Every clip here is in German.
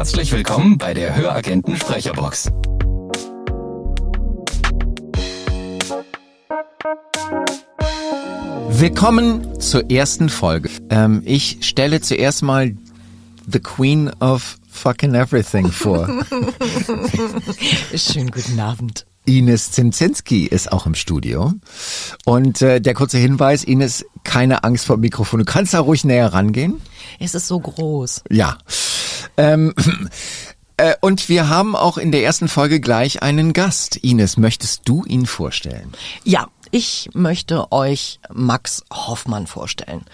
Herzlich willkommen bei der Höragenten Sprecherbox. Willkommen zur ersten Folge. Ähm, ich stelle zuerst mal The Queen of Fucking Everything vor. Schönen guten Abend. Ines Zimzinski ist auch im Studio. Und äh, der kurze Hinweis, Ines, keine Angst vor dem Mikrofon. Du kannst da ruhig näher rangehen. Es ist so groß. Ja. Ähm, äh, und wir haben auch in der ersten Folge gleich einen Gast. Ines, möchtest du ihn vorstellen? Ja, ich möchte euch Max Hoffmann vorstellen.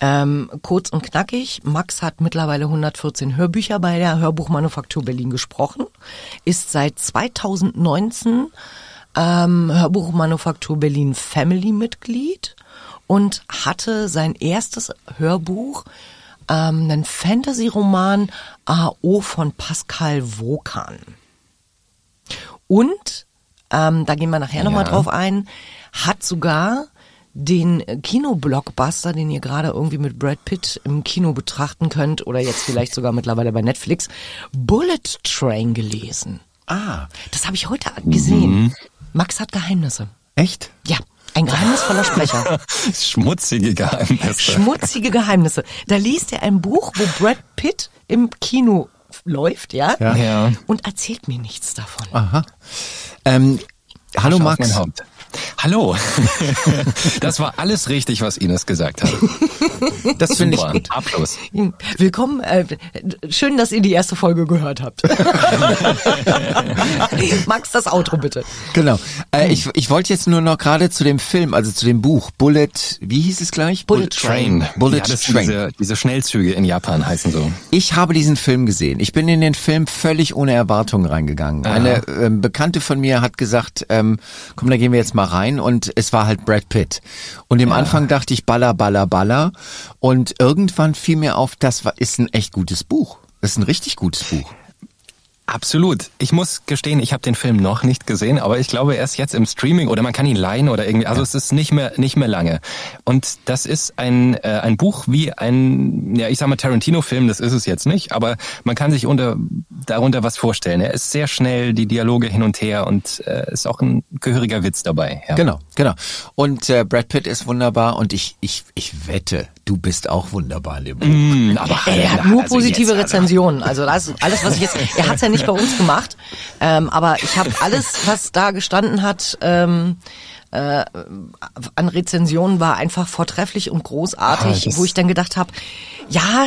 Ähm, kurz und knackig, Max hat mittlerweile 114 Hörbücher bei der Hörbuchmanufaktur Berlin gesprochen, ist seit 2019 ähm, Hörbuchmanufaktur Berlin Family Mitglied und hatte sein erstes Hörbuch, ähm, einen Fantasy-Roman AO von Pascal Wokan. Und, ähm, da gehen wir nachher ja. nochmal drauf ein, hat sogar den Kinoblockbuster, den ihr gerade irgendwie mit Brad Pitt im Kino betrachten könnt oder jetzt vielleicht sogar mittlerweile bei Netflix, Bullet Train gelesen. Ah. Das habe ich heute gesehen. Mhm. Max hat Geheimnisse. Echt? Ja. Ein geheimnisvoller Sprecher. Schmutzige Geheimnisse. Schmutzige Geheimnisse. Da liest er ein Buch, wo Brad Pitt im Kino läuft, ja? Ja. ja. Und erzählt mir nichts davon. Aha. Ähm, hallo Max. Hallo. Das war alles richtig, was Ines gesagt hat. Das finde ich gut. Abschluss. Willkommen. Äh, schön, dass ihr die erste Folge gehört habt. Max, das Outro bitte. Genau. Äh, ich ich wollte jetzt nur noch gerade zu dem Film, also zu dem Buch Bullet, wie hieß es gleich? Bullet, Bullet Train. Bullet ja, Train. Diese, diese Schnellzüge in Japan heißen so. Ich habe diesen Film gesehen. Ich bin in den Film völlig ohne Erwartungen reingegangen. Eine ähm, Bekannte von mir hat gesagt, ähm, komm, da gehen wir jetzt mal rein und es war halt Brad Pitt. Und im ja. Anfang dachte ich baller, baller, baller und irgendwann fiel mir auf, das ist ein echt gutes Buch. Das ist ein richtig gutes Buch. Absolut. Ich muss gestehen, ich habe den Film noch nicht gesehen, aber ich glaube, er ist jetzt im Streaming oder man kann ihn leihen oder irgendwie. Also es ist nicht mehr nicht mehr lange. Und das ist ein äh, ein Buch wie ein ja ich sag mal Tarantino-Film. Das ist es jetzt nicht, aber man kann sich unter darunter was vorstellen. Er ist sehr schnell, die Dialoge hin und her und äh, ist auch ein gehöriger Witz dabei. Ja. Genau, genau. Und äh, Brad Pitt ist wunderbar und ich ich ich wette, du bist auch wunderbar in dem Buch. Mm, aber er hat nur also positive jetzt, Rezensionen. Also das alles, was ich jetzt. Er hat's ja nicht bei uns gemacht, ähm, aber ich habe alles, was da gestanden hat. Ähm, äh, an Rezensionen war einfach vortrefflich und großartig, ah, wo ich dann gedacht habe, ja,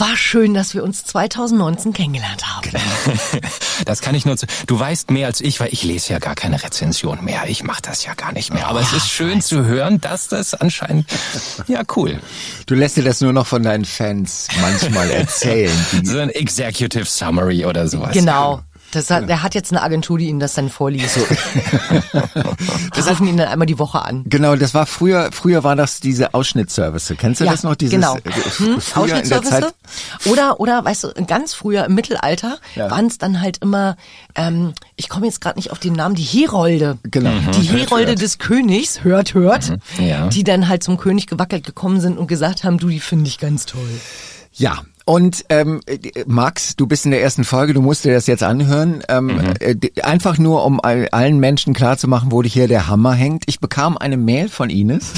war schön, dass wir uns 2019 kennengelernt haben. Das kann ich nur. Zu, du weißt mehr als ich, weil ich lese ja gar keine Rezension mehr. Ich mache das ja gar nicht mehr. Aber oh, es ist schön zu hören, dass das anscheinend. Ja, cool. Du lässt dir das nur noch von deinen Fans manchmal erzählen. so ein Executive Summary oder sowas. Genau. Das hat, der hat jetzt eine Agentur, die ihm das dann vorliest. So. die rufen ihn dann einmal die Woche an. Genau, das war früher, früher war das diese Ausschnittservice. Kennst du ja, das noch? Dieses, genau. Äh, hm? Ausschnittservice? Oder, oder, weißt du, ganz früher im Mittelalter ja. waren es dann halt immer, ähm, ich komme jetzt gerade nicht auf den Namen, die Herolde. Genau. Mhm. Die Herolde des Königs, hört, hört, mhm. ja. die dann halt zum König gewackelt gekommen sind und gesagt haben, du, die finde ich ganz toll. Ja, und ähm, Max, du bist in der ersten Folge, du musst dir das jetzt anhören. Ähm, mhm. äh, einfach nur, um allen Menschen klarzumachen, wo hier der Hammer hängt. Ich bekam eine Mail von Ines.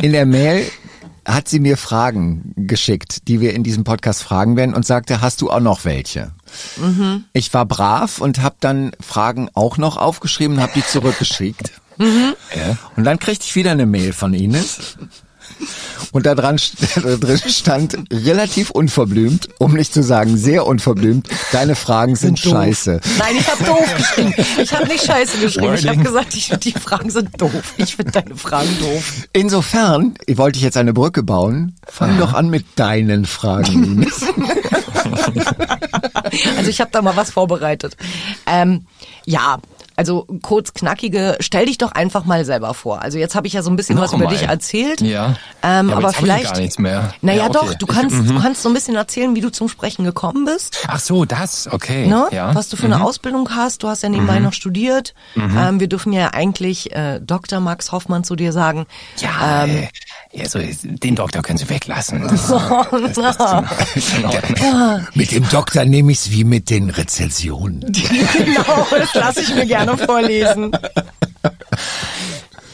in der Mail hat sie mir Fragen geschickt, die wir in diesem Podcast fragen werden und sagte, hast du auch noch welche? Mhm. Ich war brav und habe dann Fragen auch noch aufgeschrieben und habe die zurückgeschickt. Mhm. Ja. Und dann kriegte ich wieder eine Mail von Ines. Und da dran da drin stand relativ unverblümt, um nicht zu sagen sehr unverblümt, deine Fragen sind, sind scheiße. Nein, ich habe doof geschrieben. Ich habe nicht scheiße geschrieben. Wording. Ich habe gesagt, ich, die Fragen sind doof. Ich finde deine Fragen doof. Insofern wollte ich jetzt eine Brücke bauen. Fang doch an mit deinen Fragen. also ich habe da mal was vorbereitet. Ähm, ja, also kurz knackige, stell dich doch einfach mal selber vor. Also jetzt habe ich ja so ein bisschen Noch was über dich erzählt. Ja. Ähm, ja aber, aber vielleicht. gar nichts mehr. Naja, ja, okay. doch, du kannst, ich, du mhm. kannst so ein bisschen erzählen, wie du zum Sprechen gekommen bist. Ach so, das, okay. Ne? Ja. Was du für eine mhm. Ausbildung hast. Du hast ja nebenbei mhm. noch studiert. Mhm. Ähm, wir dürfen ja eigentlich äh, Dr. Max Hoffmann zu dir sagen. Ja. Ähm, Ja, so, den Doktor können Sie weglassen. Das, das, mit dem Doktor nehme ich es wie mit den Rezensionen. genau, das lasse ich mir gerne vorlesen.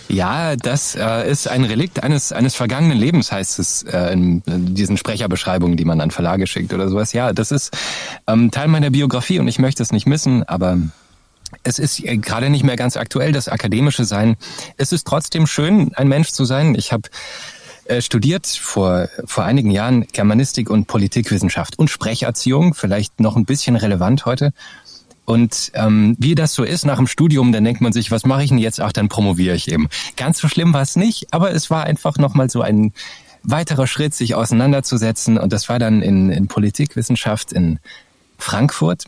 Ja, das äh, ist ein Relikt eines eines vergangenen Lebens, heißt es äh, in, in diesen Sprecherbeschreibungen, die man an Verlage schickt oder sowas. Ja, das ist ähm, Teil meiner Biografie und ich möchte es nicht missen, aber es ist äh, gerade nicht mehr ganz aktuell, das akademische Sein. Es ist trotzdem schön, ein Mensch zu sein. Ich habe äh, studiert vor, vor einigen Jahren Germanistik und Politikwissenschaft und Sprecherziehung, vielleicht noch ein bisschen relevant heute. Und ähm, wie das so ist nach dem Studium, dann denkt man sich, was mache ich denn jetzt? Ach, dann promoviere ich eben. Ganz so schlimm war es nicht, aber es war einfach nochmal so ein weiterer Schritt, sich auseinanderzusetzen. Und das war dann in, in Politikwissenschaft in Frankfurt.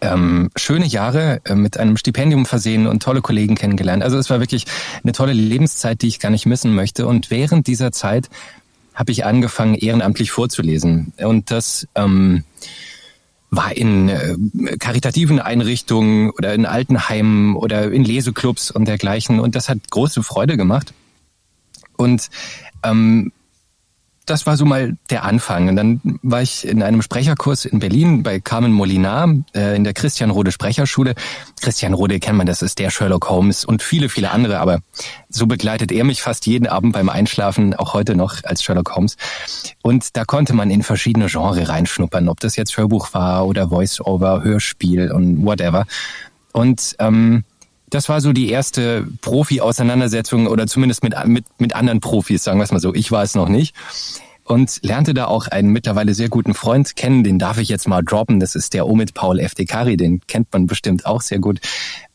Ähm, schöne Jahre äh, mit einem Stipendium versehen und tolle Kollegen kennengelernt. Also es war wirklich eine tolle Lebenszeit, die ich gar nicht missen möchte. Und während dieser Zeit habe ich angefangen, ehrenamtlich vorzulesen. Und das ähm, war in äh, karitativen Einrichtungen oder in Altenheimen oder in Leseclubs und dergleichen. Und das hat große Freude gemacht. Und ähm, das war so mal der Anfang. Und dann war ich in einem Sprecherkurs in Berlin bei Carmen Molinar äh, in der Christian Rode Sprecherschule. Christian Rode kennt man, das ist der Sherlock Holmes und viele, viele andere. Aber so begleitet er mich fast jeden Abend beim Einschlafen, auch heute noch als Sherlock Holmes. Und da konnte man in verschiedene Genres reinschnuppern, ob das jetzt Hörbuch war oder Voice-Over, Hörspiel und whatever. Und ähm, das war so die erste Profi-Auseinandersetzung oder zumindest mit, mit, mit anderen Profis, sagen wir es mal so. Ich war es noch nicht. Und lernte da auch einen mittlerweile sehr guten Freund kennen, den darf ich jetzt mal droppen. Das ist der Omid Paul Eftekari, den kennt man bestimmt auch sehr gut.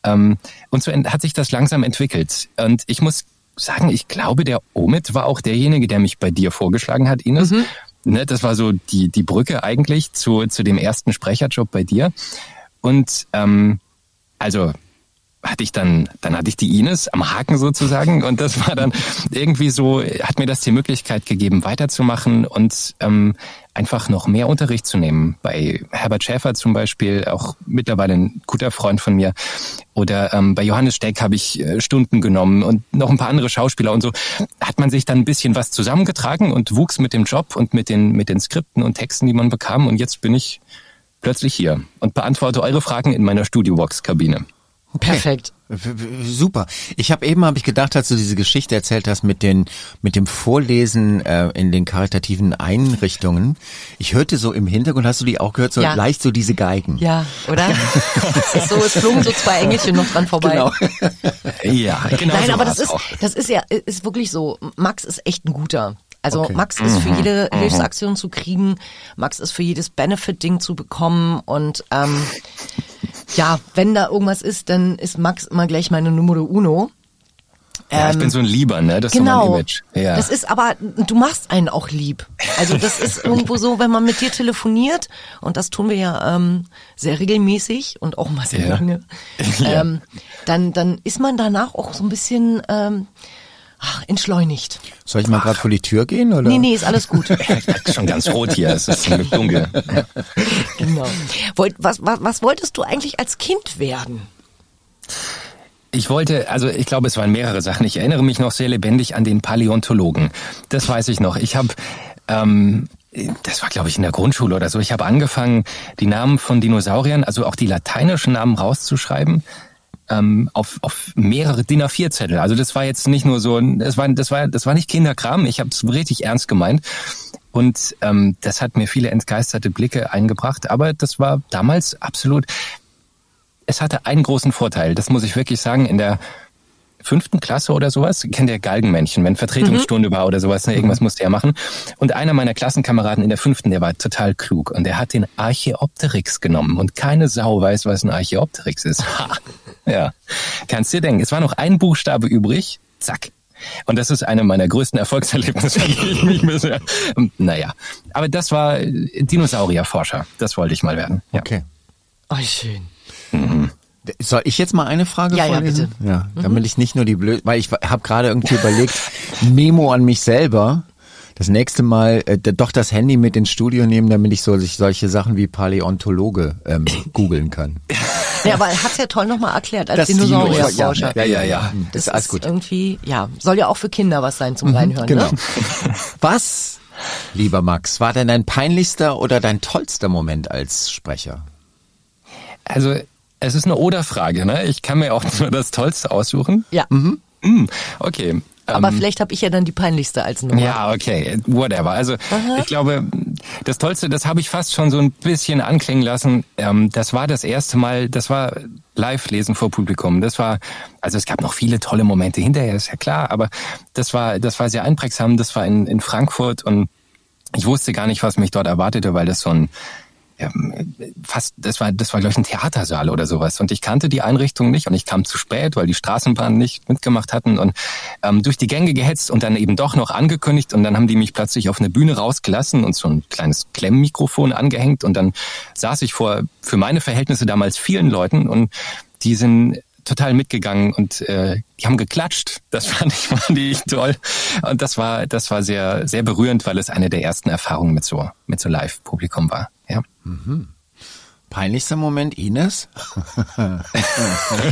Ähm, und so hat sich das langsam entwickelt. Und ich muss sagen, ich glaube, der Omid war auch derjenige, der mich bei dir vorgeschlagen hat, Ines. Mhm. Ne, das war so die, die Brücke eigentlich zu, zu dem ersten Sprecherjob bei dir. Und ähm, also hatte ich dann, dann hatte ich die Ines am Haken sozusagen und das war dann irgendwie so, hat mir das die Möglichkeit gegeben, weiterzumachen und ähm, einfach noch mehr Unterricht zu nehmen. Bei Herbert Schäfer zum Beispiel, auch mittlerweile ein guter Freund von mir. Oder ähm, bei Johannes Steck habe ich äh, Stunden genommen und noch ein paar andere Schauspieler und so hat man sich dann ein bisschen was zusammengetragen und wuchs mit dem Job und mit den, mit den Skripten und Texten, die man bekam. Und jetzt bin ich plötzlich hier und beantworte eure Fragen in meiner Studiobox-Kabine. Okay. Perfekt. Super. Ich habe eben habe ich gedacht, als du diese Geschichte erzählt hast mit den mit dem Vorlesen äh, in den karitativen Einrichtungen. Ich hörte so im Hintergrund, hast du die auch gehört, so ja. leicht so diese Geigen. Ja, oder? es ist so, es flogen so zwei Engelchen noch dran vorbei. Genau. ja, genau. Nein, so aber das ist auch. das ist ja ist wirklich so. Max ist echt ein guter. Also okay. Max ist für mhm. jede mhm. Hilfsaktion zu kriegen, Max ist für jedes Benefit-Ding zu bekommen und ähm, ja, wenn da irgendwas ist, dann ist Max immer gleich meine Numero Uno. Ja, ähm, ich bin so ein Lieber, ne? Das genau, ist so mein Image. Ja. Das ist aber, du machst einen auch lieb. Also das ist irgendwo so, wenn man mit dir telefoniert, und das tun wir ja ähm, sehr regelmäßig und auch mal sehr ja. lange, ähm, dann, dann ist man danach auch so ein bisschen ähm, ach, entschleunigt. Soll ich mal gerade vor die Tür gehen? Oder? Nee, nee, ist alles gut. Schon ganz rot hier, es ist zum dunkel. genau. Was, was, was wolltest du eigentlich als Kind werden? Ich wollte, also ich glaube, es waren mehrere Sachen. Ich erinnere mich noch sehr lebendig an den Paläontologen. Das weiß ich noch. Ich habe ähm, das war, glaube ich, in der Grundschule oder so. Ich habe angefangen, die Namen von Dinosauriern, also auch die lateinischen Namen rauszuschreiben ähm, auf, auf mehrere DIN A4 Zettel. Also das war jetzt nicht nur so, das war, das war, das war nicht Kinderkram. Ich habe es richtig ernst gemeint. Und ähm, das hat mir viele entgeisterte Blicke eingebracht. Aber das war damals absolut. Es hatte einen großen Vorteil. Das muss ich wirklich sagen. In der fünften Klasse oder sowas, kennt ihr Galgenmännchen, wenn Vertretungsstunde mhm. war oder sowas, ne, irgendwas musste er machen. Und einer meiner Klassenkameraden in der fünften, der war total klug und der hat den Archeopteryx genommen und keine Sau weiß, was ein Archeopteryx ist. Ha. Ja, kannst dir denken, es war noch ein Buchstabe übrig, zack. Und das ist eine meiner größten Erfolgserlebnisse. naja, aber das war Dinosaurierforscher, das wollte ich mal werden. Ja. Okay. Oh, schön. Mhm. Soll ich jetzt mal eine Frage ja, vorlesen? Ja, bitte. Ja, mhm. damit ich nicht nur die blöd, weil ich habe gerade irgendwie überlegt, Memo an mich selber. Das nächste Mal äh, doch das Handy mit ins Studio nehmen, damit ich so sich solche Sachen wie Paläontologe ähm, googeln kann. Ja, aber er hat's ja toll nochmal erklärt als Dinosaurierforscher. Ja, ja, ja. Das, Das ist alles ist gut. irgendwie, ja, soll ja auch für Kinder was sein zum Reinhören, Genau. ne? Was, lieber Max, war denn dein peinlichster oder dein tollster Moment als Sprecher? Also, es ist eine Oder-Frage, ne? Ich kann mir auch nur das Tollste aussuchen. Ja. Mhm. Hm, okay. Aber vielleicht habe ich ja dann die peinlichste als Nummer. Ja, okay, whatever. Also ich glaube, das Tollste, das habe ich fast schon so ein bisschen anklingen lassen. Ähm, das war das erste Mal, das war Live-Lesen vor Publikum. Das war, also es gab noch viele tolle Momente hinterher, ist ja klar, aber das war, das war sehr einprägsam. Das war in, in Frankfurt und ich wusste gar nicht, was mich dort erwartete, weil das so ein ähm, fast, das war, das war glaube ich ein Theatersaal oder sowas. Und ich kannte die Einrichtung nicht und ich kam zu spät, weil die Straßenbahnen nicht mitgemacht hatten. Und ähm, durch die Gänge gehetzt und dann eben doch noch angekündigt. Und dann haben die mich plötzlich auf eine Bühne rausgelassen und so ein kleines Klemmmikrofon angehängt. Und dann saß ich vor für meine Verhältnisse damals vielen Leuten. Und die sind total mitgegangen und äh, die haben geklatscht. Das fand ich, fand ich toll. Und das war, das war sehr, sehr berührend, weil es eine der ersten Erfahrungen mit so, mit so Live-Publikum war. Ja. Peinlichster Moment, Ines?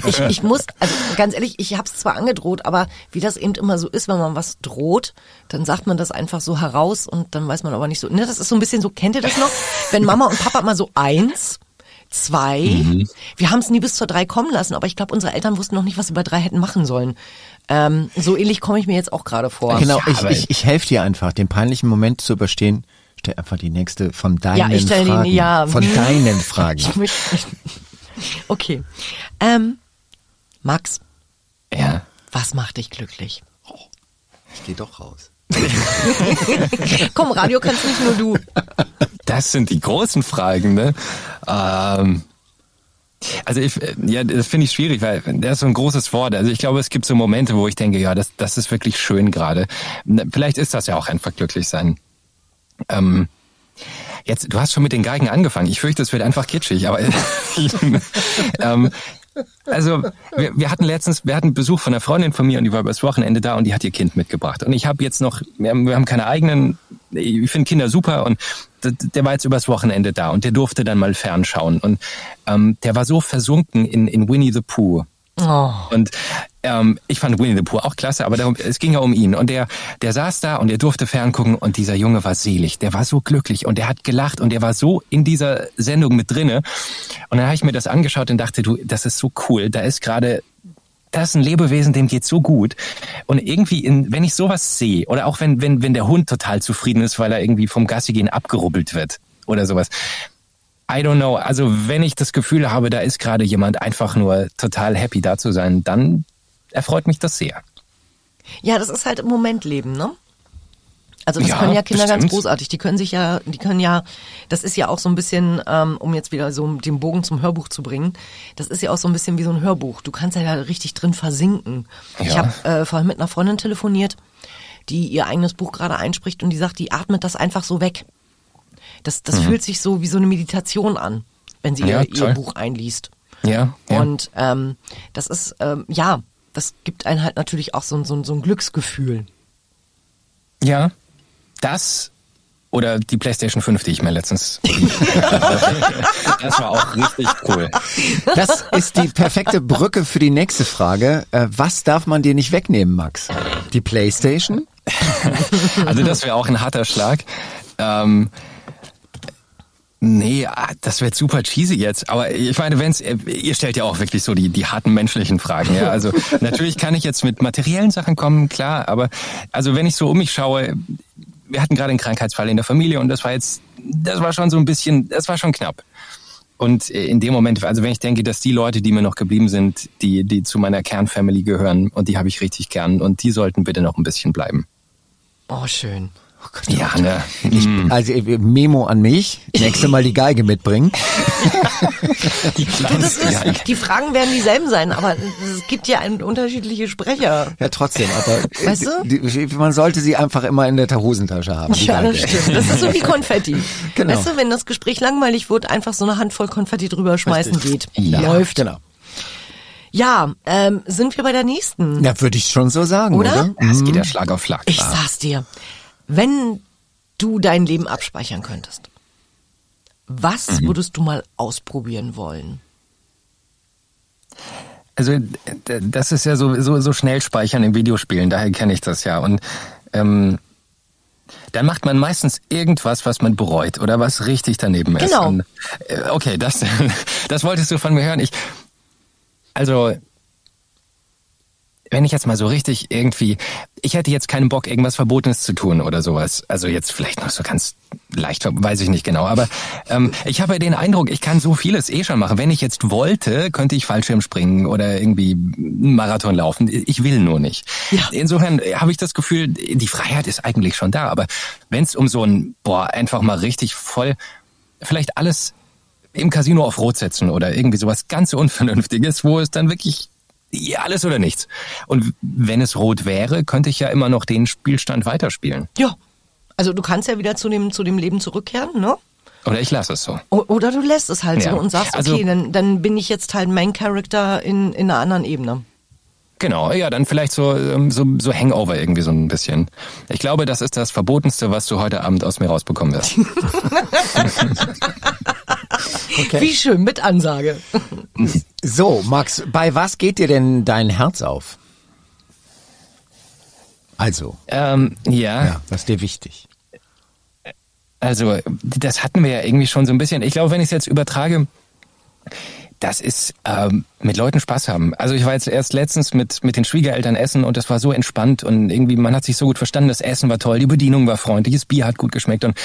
Ich, ich muss, also ganz ehrlich, ich habe es zwar angedroht, aber wie das eben immer so ist, wenn man was droht, dann sagt man das einfach so heraus und dann weiß man aber nicht so. Ne, das ist so ein bisschen so, kennt ihr das noch? Wenn Mama und Papa mal so eins, zwei, Mhm. wir haben es nie bis zur drei kommen lassen, aber ich glaube, unsere Eltern wussten noch nicht, was sie bei drei hätten machen sollen. Ähm, so ähnlich komme ich mir jetzt auch gerade vor. Genau, Ja, ich, ich, ich helfe dir einfach, den peinlichen Moment zu überstehen. Stell einfach die nächste von deinen Ja, ich stell die- Fragen. ja, von deinen Fragen. Okay. Ähm, Max, Ja. was macht dich glücklich? Ich gehe doch raus. Komm, Radio kannst nicht nur du. Das sind die großen Fragen, ne? Ähm, also ich, ja, das finde ich schwierig, weil das ist so ein großes Wort. Also ich glaube, es gibt so Momente, wo ich denke, ja, das, das ist wirklich schön gerade. Vielleicht ist das ja auch einfach glücklich sein. Ähm, jetzt, du hast schon mit den Geigen angefangen. Ich fürchte, es wird einfach kitschig, aber ähm, also wir, wir hatten letztens, wir hatten Besuch von einer Freundin von mir und die war übers Wochenende da und die hat ihr Kind mitgebracht. Und ich habe jetzt noch, wir haben, wir haben keine eigenen, ich finde Kinder super und der war jetzt übers Wochenende da und der durfte dann mal fernschauen. Und ähm, der war so versunken in, in Winnie the Pooh. Oh. Und ähm, ich fand Winnie the Pooh auch klasse, aber darum, es ging ja um ihn. Und der, der saß da und er durfte ferngucken und dieser Junge war selig. Der war so glücklich und er hat gelacht und er war so in dieser Sendung mit drinne. Und dann habe ich mir das angeschaut und dachte, du, das ist so cool. Da ist gerade das ist ein Lebewesen, dem geht's so gut. Und irgendwie, in, wenn ich sowas sehe, oder auch wenn, wenn, wenn der Hund total zufrieden ist, weil er irgendwie vom Gassi gehen abgerubbelt wird oder sowas. I don't know. Also wenn ich das Gefühl habe, da ist gerade jemand einfach nur total happy da zu sein, dann erfreut mich das sehr. Ja, das ist halt im Moment Leben, ne? Also das Ja, können ja Kinder ganz bestimmt. großartig. Die können sich ja, die können ja, das ist ja auch so ein bisschen, ähm, um jetzt wieder so den Bogen zum Hörbuch zu bringen, das ist ja auch so ein bisschen wie so ein Hörbuch. Du kannst ja da richtig drin versinken. Ich Ja. habe äh, vorhin mit einer Freundin telefoniert, die ihr eigenes Buch gerade einspricht und die sagt, die atmet das einfach so weg. Das, das fühlt sich so wie so eine Meditation an, wenn sie Mhm. Ja, ihr, ihr. Buch einliest. Ja, ja. Und ähm, das ist, ähm, ja, das gibt einen halt natürlich auch so, ein- so, ein- so ein Glücksgefühl. ja, das oder die PlayStation 5, die ich mir letztens. das war auch richtig cool. Das ist die perfekte Brücke für die nächste Frage. Äh, was darf man dir nicht wegnehmen, Max? Die Playstation? Also das wäre auch ein harter Schlag. Ähm, nee, ah, das wird super cheesy jetzt. Aber ich meine, wenn's, äh, ihr stellt ja auch wirklich so die, die harten menschlichen Fragen. Ja? Also natürlich kann ich jetzt mit materiellen Sachen kommen, klar. Aber also wenn ich so um mich schaue, wir hatten gerade einen Krankheitsfall in der Familie und das war jetzt, das war schon so ein bisschen, das war schon knapp. Und äh, in dem Moment, also wenn ich denke, dass die Leute, die mir noch geblieben sind, die, die zu meiner Kernfamily gehören und die habe ich richtig gern und die sollten bitte noch ein bisschen bleiben. Oh, schön. Ja, ne? Ich, also äh, Memo an mich. Nächste Mal die Geige mitbringen. Du, das ist, die Fragen werden dieselben sein, aber es gibt ja ein, unterschiedliche Sprecher. Ja, trotzdem. Aber äh, Weißt du? die, man sollte sie einfach immer in der Hosentasche haben. die Ja, das stimmt. Das ist so wie Konfetti. Genau. Weißt du, wenn das Gespräch langweilig wird, einfach so eine Handvoll Konfetti drüber schmeißen geht. Ja, Läuft. Genau. Ja, ähm, sind wir bei der nächsten? Ja, würde ich schon so sagen, Oder? oder? Ja, es geht ja Schlag auf Schlag. Ich sag's dir. Wenn du dein Leben abspeichern könntest, was Mhm. würdest du mal ausprobieren wollen? Also das ist ja so, so, so schnell speichern in Videospielen, daher kenne ich das ja. Und ähm, dann macht man meistens irgendwas, was man bereut oder was richtig daneben ist. Genau. Und, äh, okay, das, das wolltest du von mir hören. Ich, also wenn ich jetzt mal so richtig irgendwie, ich hätte jetzt keinen Bock, irgendwas Verbotenes zu tun oder sowas. Also jetzt vielleicht noch so ganz leicht, weiß ich nicht genau. Aber ähm, ich habe ja den Eindruck, ich kann so vieles eh schon machen. Wenn ich jetzt wollte, könnte ich Fallschirm springen oder irgendwie einen Marathon laufen. Ich will nur nicht. Ja. Insofern habe ich das Gefühl, die Freiheit ist eigentlich schon da. Aber wenn es um so ein, boah, einfach mal richtig voll, vielleicht alles im Casino auf Rot setzen oder irgendwie sowas ganz Unvernünftiges, wo es dann wirklich ja, alles oder nichts. Und wenn es rot wäre, könnte ich ja immer noch den Spielstand weiterspielen. Ja. Also du kannst ja wieder zu dem, zu dem Leben zurückkehren, ne? Oder ich lasse es so. Oder du lässt es halt ja. so und sagst, also okay, also, dann, dann bin ich jetzt halt Main Character in, in einer anderen Ebene. Genau, ja, dann vielleicht so, ähm, so, so Hangover irgendwie so ein bisschen. Ich glaube, das ist das Verbotenste, was du heute Abend aus mir rausbekommen wirst. okay. Wie schön, mit Ansage. So, Max, bei was geht dir denn dein Herz auf? Also. Ähm, ja. Ja, was ist dir wichtig? Also, das hatten wir ja irgendwie schon so ein bisschen. Ich glaube, wenn ich es jetzt übertrage, das ist ähm, mit Leuten Spaß haben. Also ich war jetzt erst letztens mit mit den Schwiegereltern essen und das war so entspannt und irgendwie man hat sich so gut verstanden. Das Essen war toll, die Bedienung war freundlich, das Bier hat gut geschmeckt und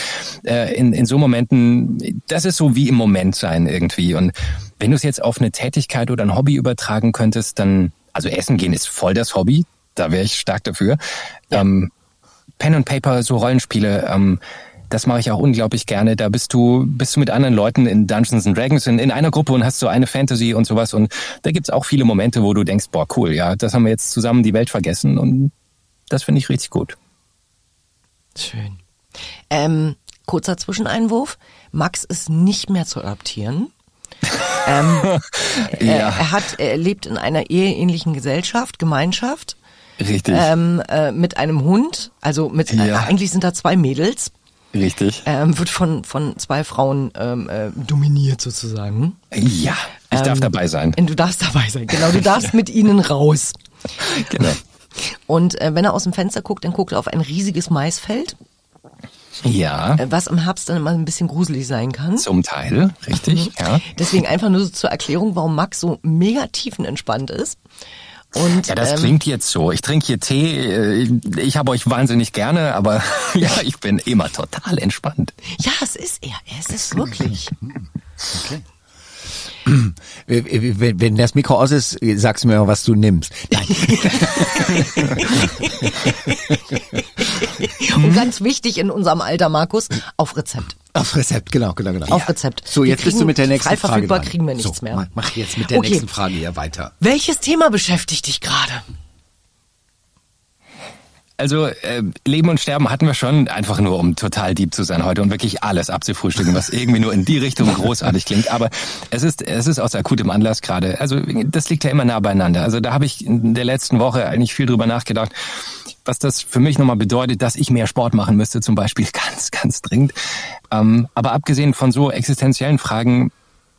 äh, in in so Momenten, das ist so wie im Moment sein irgendwie. Und wenn du es jetzt auf eine Tätigkeit oder ein Hobby übertragen könntest, dann also Essen gehen ist voll das Hobby. Da wäre ich stark dafür. Ja. Ähm, Pen und Paper, so Rollenspiele. Ähm, das mache ich auch unglaublich gerne. Da bist du, bist du mit anderen Leuten in Dungeons and Dragons in, in einer Gruppe und hast so eine Fantasy und sowas. Und da gibt's auch viele Momente, wo du denkst, boah, cool, ja, das haben wir jetzt zusammen die Welt vergessen und das finde ich richtig gut. Schön. Ähm, kurzer Zwischeneinwurf. Max ist nicht mehr zu adoptieren. ähm, ja. er, er, hat, er lebt in einer eheähnlichen Gesellschaft, Gemeinschaft. Richtig. Ähm, äh, mit einem Hund, also mit ja. äh, eigentlich sind da zwei Mädels. Richtig. Ähm, wird von, von zwei Frauen ähm, äh, dominiert sozusagen. Ja, ich ähm, darf dabei sein. Du darfst dabei sein, genau. Du darfst mit ihnen raus. Genau. Und äh, wenn er aus dem Fenster guckt, dann guckt er auf ein riesiges Maisfeld. Ja. Äh, was im Herbst dann immer ein bisschen gruselig sein kann. Zum Teil, richtig, mhm. ja. Deswegen einfach nur so zur Erklärung, warum Max so mega tiefenentspannt ist. Und, ja, das ähm, klingt jetzt so. Ich trinke hier Tee. Äh, ich habe euch wahnsinnig gerne, aber ja, ich bin immer total entspannt. Ja, es ist er. Es ist wirklich. Okay. Wenn das Mikro aus ist, sagst du mir, was du nimmst. Und ganz wichtig in unserem Alter, Markus, auf Rezept. Auf Rezept, genau, genau, genau. Auf Rezept. So, jetzt kriegen, bist du mit der nächsten frei Frage. verfügbar kriegen wir nichts so, mehr. Mach jetzt mit der okay. nächsten Frage hier weiter. Welches Thema beschäftigt dich gerade? Also äh, Leben und Sterben hatten wir schon, einfach nur um total deep zu sein heute und wirklich alles abzufrühstücken, was irgendwie nur in die Richtung großartig klingt. Aber es ist es ist aus akutem Anlass gerade. Also das liegt ja immer nah beieinander. Also da habe ich in der letzten Woche eigentlich viel drüber nachgedacht, was das für mich nochmal bedeutet, dass ich mehr Sport machen müsste, zum Beispiel ganz ganz dringend. Ähm, aber abgesehen von so existenziellen Fragen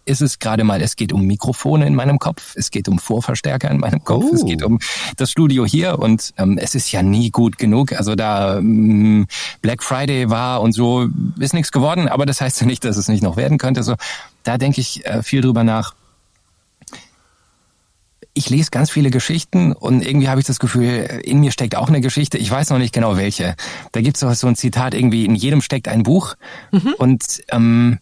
ist es gerade mal, es geht um Mikrofone in meinem Kopf, es geht um Vorverstärker in meinem Kopf, oh. es geht um das Studio hier und ähm, es ist ja nie gut genug. Also da ähm, Black Friday war und so ist nichts geworden, aber das heißt ja nicht, dass es nicht noch werden könnte. So, da denke ich äh, viel drüber nach. Ich lese ganz viele Geschichten und irgendwie habe ich das Gefühl, in mir steckt auch eine Geschichte. Ich weiß noch nicht genau welche. Da gibt es so ein Zitat irgendwie, in jedem steckt ein Buch. Mhm. Und ähm,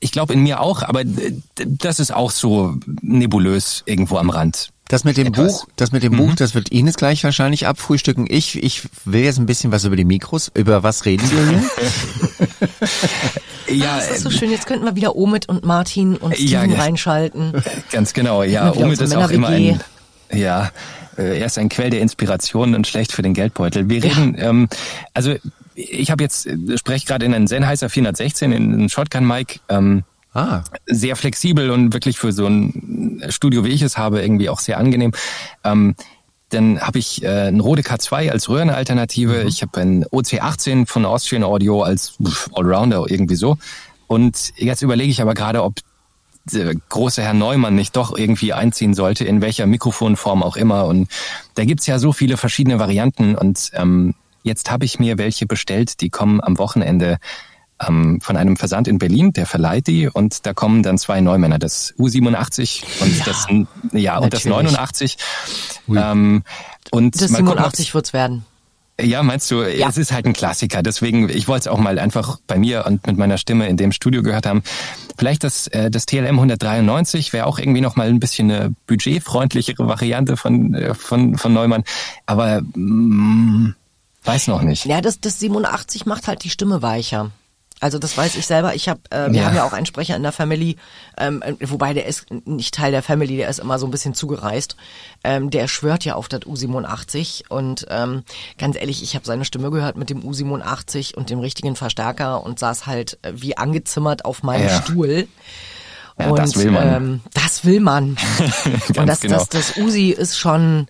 ich glaube in mir auch, aber das ist auch so nebulös irgendwo am Rand. Das mit dem Etwas. Buch, das mit dem mhm. Buch, das wird Ihnen jetzt gleich wahrscheinlich abfrühstücken. Ich, ich will jetzt ein bisschen was über die Mikros. Über was reden wir hier? ja, das ist so schön. Jetzt könnten wir wieder Omid und Martin und Steven ja, reinschalten. Ganz genau. Ja, Omid ist auch immer ein, ja, äh, er ist ein Quell der Inspiration und schlecht für den Geldbeutel. Wir reden, ja. ähm, also ich habe jetzt, äh, spreche gerade in einen Sennheiser 416, in einen Shotgun-Mic. Ähm, ah. Sehr flexibel und wirklich für so ein Studio, wie ich es habe, irgendwie auch sehr angenehm. Ähm, dann habe ich äh, ein Rode K2 als Röhrenalternative. Mhm. Ich habe ein OC18 von Austrian Audio als Allrounder irgendwie so. Und jetzt überlege ich aber gerade, ob der große Herr Neumann nicht doch irgendwie einziehen sollte, in welcher Mikrofonform auch immer. Und da gibt's ja so viele verschiedene Varianten. Und ähm, jetzt habe ich mir welche bestellt, die kommen am Wochenende ähm, von einem Versand in Berlin, der verleiht die und da kommen dann zwei Neumänner, das U87 und ja, das ja und das 89. Ähm, und das 87 wird's werden. Ja, meinst du, ja. es ist halt ein Klassiker. Deswegen, ich wollte es auch mal einfach bei mir und mit meiner Stimme in dem Studio gehört haben. Vielleicht das, äh, das TLM 193 wäre auch irgendwie noch mal ein bisschen eine budgetfreundlichere Variante von, äh, von, von Neumann. Aber mh, mm, weiß noch nicht. Ja, das, das 87 macht halt die Stimme weicher. Also das weiß ich selber. Ich habe, äh, wir ja. haben ja auch einen Sprecher in der Family, ähm, wobei der ist nicht Teil der Family, der ist immer so ein bisschen zugereist. Ähm, der schwört ja auf das U87 und ähm, ganz ehrlich, ich habe seine Stimme gehört mit dem U87 und dem richtigen Verstärker und saß halt äh, wie angezimmert auf meinem ja. Stuhl. Ja, und, das will man. Ähm, das will man. und das, genau. das, das Usi ist schon,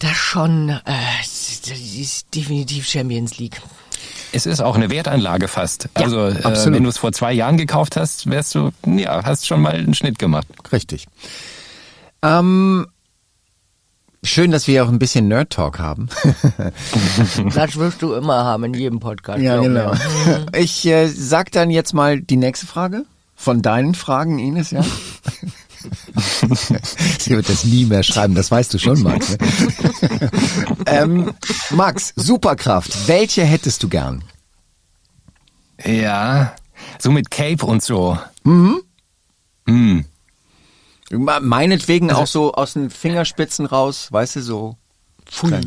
das schon, äh, definitiv Champions League. Es ist auch eine Wertanlage fast. Ja, also äh, wenn du es vor zwei Jahren gekauft hast, wärst du, ja, hast schon mal einen Schnitt gemacht. Richtig. Ähm, schön, dass wir auch ein bisschen Nerd Talk haben. das wirst du immer haben in jedem Podcast. Ja, genau. Ich äh, sag dann jetzt mal die nächste Frage von deinen Fragen, Ines, ja? Sie wird das nie mehr schreiben, das weißt du schon, Max. Ne? ähm, Max, Superkraft, welche hättest du gern? Ja, so mit Cape und so. Mhm. Mhm. Meinetwegen also, auch so aus den Fingerspitzen raus, weißt du, so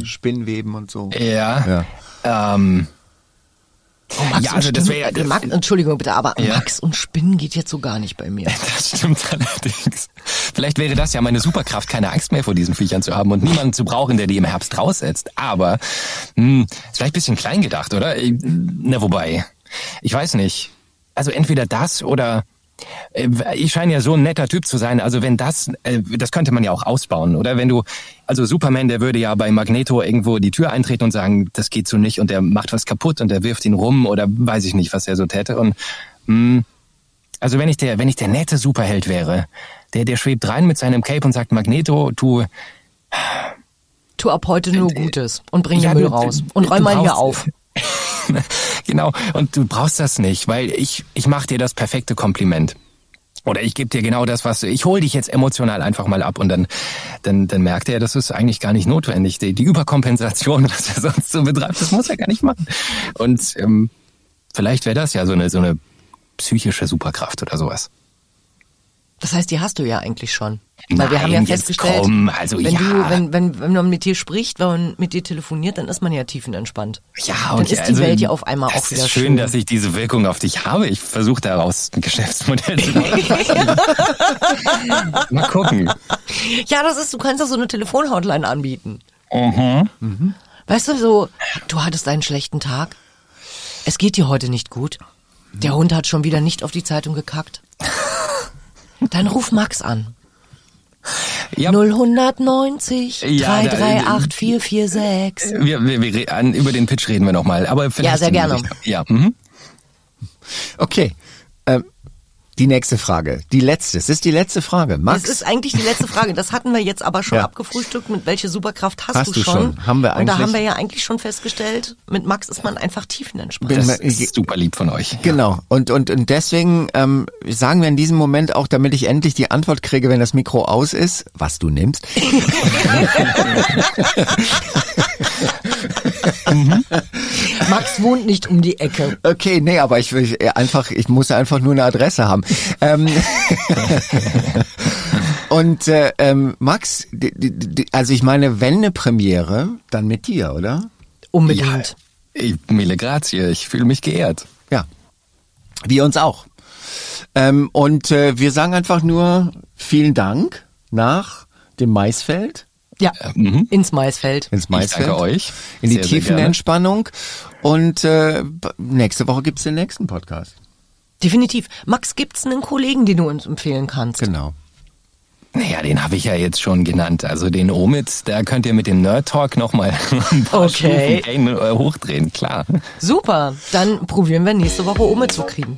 Spinnweben und so. Ja. ja. Ähm, Oh, Max ja, also das wäre ja. Max, Entschuldigung bitte, aber ja. Max und Spinnen geht jetzt so gar nicht bei mir. Das stimmt allerdings. Vielleicht wäre das ja meine Superkraft, keine Angst mehr vor diesen Viechern zu haben und niemanden zu brauchen, der die im Herbst raussetzt. Aber mh, hm, ist vielleicht ein bisschen klein gedacht, oder? Na wobei, ich weiß nicht. Also entweder das oder äh, ich scheine ja so ein netter Typ zu sein. Also wenn das, äh, das könnte man ja auch ausbauen, oder? Wenn du, also Superman, der würde ja bei Magneto irgendwo die Tür eintreten und sagen, das geht so nicht und der macht was kaputt und der wirft ihn rum oder weiß ich nicht, was er so täte. Und mh, hm, also wenn ich der, wenn ich der nette Superheld wäre, der, der schwebt rein mit seinem Cape und sagt, Magneto, tu Tu ab heute nur äh, Gutes und bring ja, den Müll du, raus und räum mal hier auf. genau. Und du brauchst das nicht, weil ich, ich mache dir das perfekte Kompliment. Oder ich gebe dir genau das, was du, ich hol dich jetzt emotional einfach mal ab und dann, dann, dann merkt er, das ist eigentlich gar nicht notwendig. Die, die Überkompensation, was er sonst so betreibt, das muss er gar nicht machen. Und ähm, vielleicht wäre das ja so eine, so eine psychische Superkraft oder sowas. Das heißt, die hast du ja eigentlich schon. Weil Nein, wir haben ja festgestellt, komm, also wenn, ja. du, wenn, wenn, wenn man mit dir spricht, wenn man mit dir telefoniert, dann ist man ja tiefenentspannt. Ja, und dann ist also, die Welt ja auf einmal auch wieder schön. Es ist schön, dass ich diese Wirkung auf dich habe. Ich versuche daraus ein Geschäftsmodell zu machen. Mal gucken. Ja, das ist, du kannst auch so eine Telefonhotline anbieten. Mhm. mhm. Weißt du, so, du hattest einen schlechten Tag. Es geht dir heute nicht gut. Der Hund hat schon wieder nicht auf die Zeitung gekackt. Dann ruf Max an. Ja. 0190 ja, 338 446. Wir, wir, wir, über den Pitch reden wir nochmal. Aber vielleicht ja, sehr gerne. Ja. Mhm. Okay. Die nächste Frage. Die letzte. Es ist die letzte Frage. Max. Es ist eigentlich die letzte Frage. Das hatten wir jetzt aber schon ja. abgefrühstückt. Mit welche Superkraft hast, hast du, schon? schon? Haben wir eigentlich. Und da haben wir ja eigentlich schon festgestellt, mit Max ist man einfach tiefenentspannt. Das ist super lieb von euch. Genau. Und, und, und deswegen ähm, sagen wir in diesem Moment auch, damit ich endlich die Antwort kriege, wenn das Mikro aus ist, was du nimmst. mhm. Max wohnt nicht um die Ecke. Okay, nee, aber ich will einfach, ich muss einfach nur eine Adresse haben. Ähm, und äh, ähm, Max, also ich meine, wenn eine Premiere, dann mit dir, oder? Unbedingt. Ja, mille grazie, ich fühle mich geehrt. Ja, wir uns auch. Ähm, und äh, wir sagen einfach nur vielen Dank nach dem Maisfeld. Ja, mhm. ins Maisfeld. Ins Maisfeld. Ich danke euch. In die Tiefenentspannung. Und äh, nächste Woche gibt's den nächsten Podcast. Definitiv. Max, gibt's einen Kollegen, den du uns empfehlen kannst? Genau. Naja, den habe ich ja jetzt schon genannt. Also den Omid, da könnt ihr mit dem Nerd Talk nochmal ein paar okay. Stufen äh, hochdrehen, klar. Super, dann probieren wir nächste Woche Omid zu kriegen.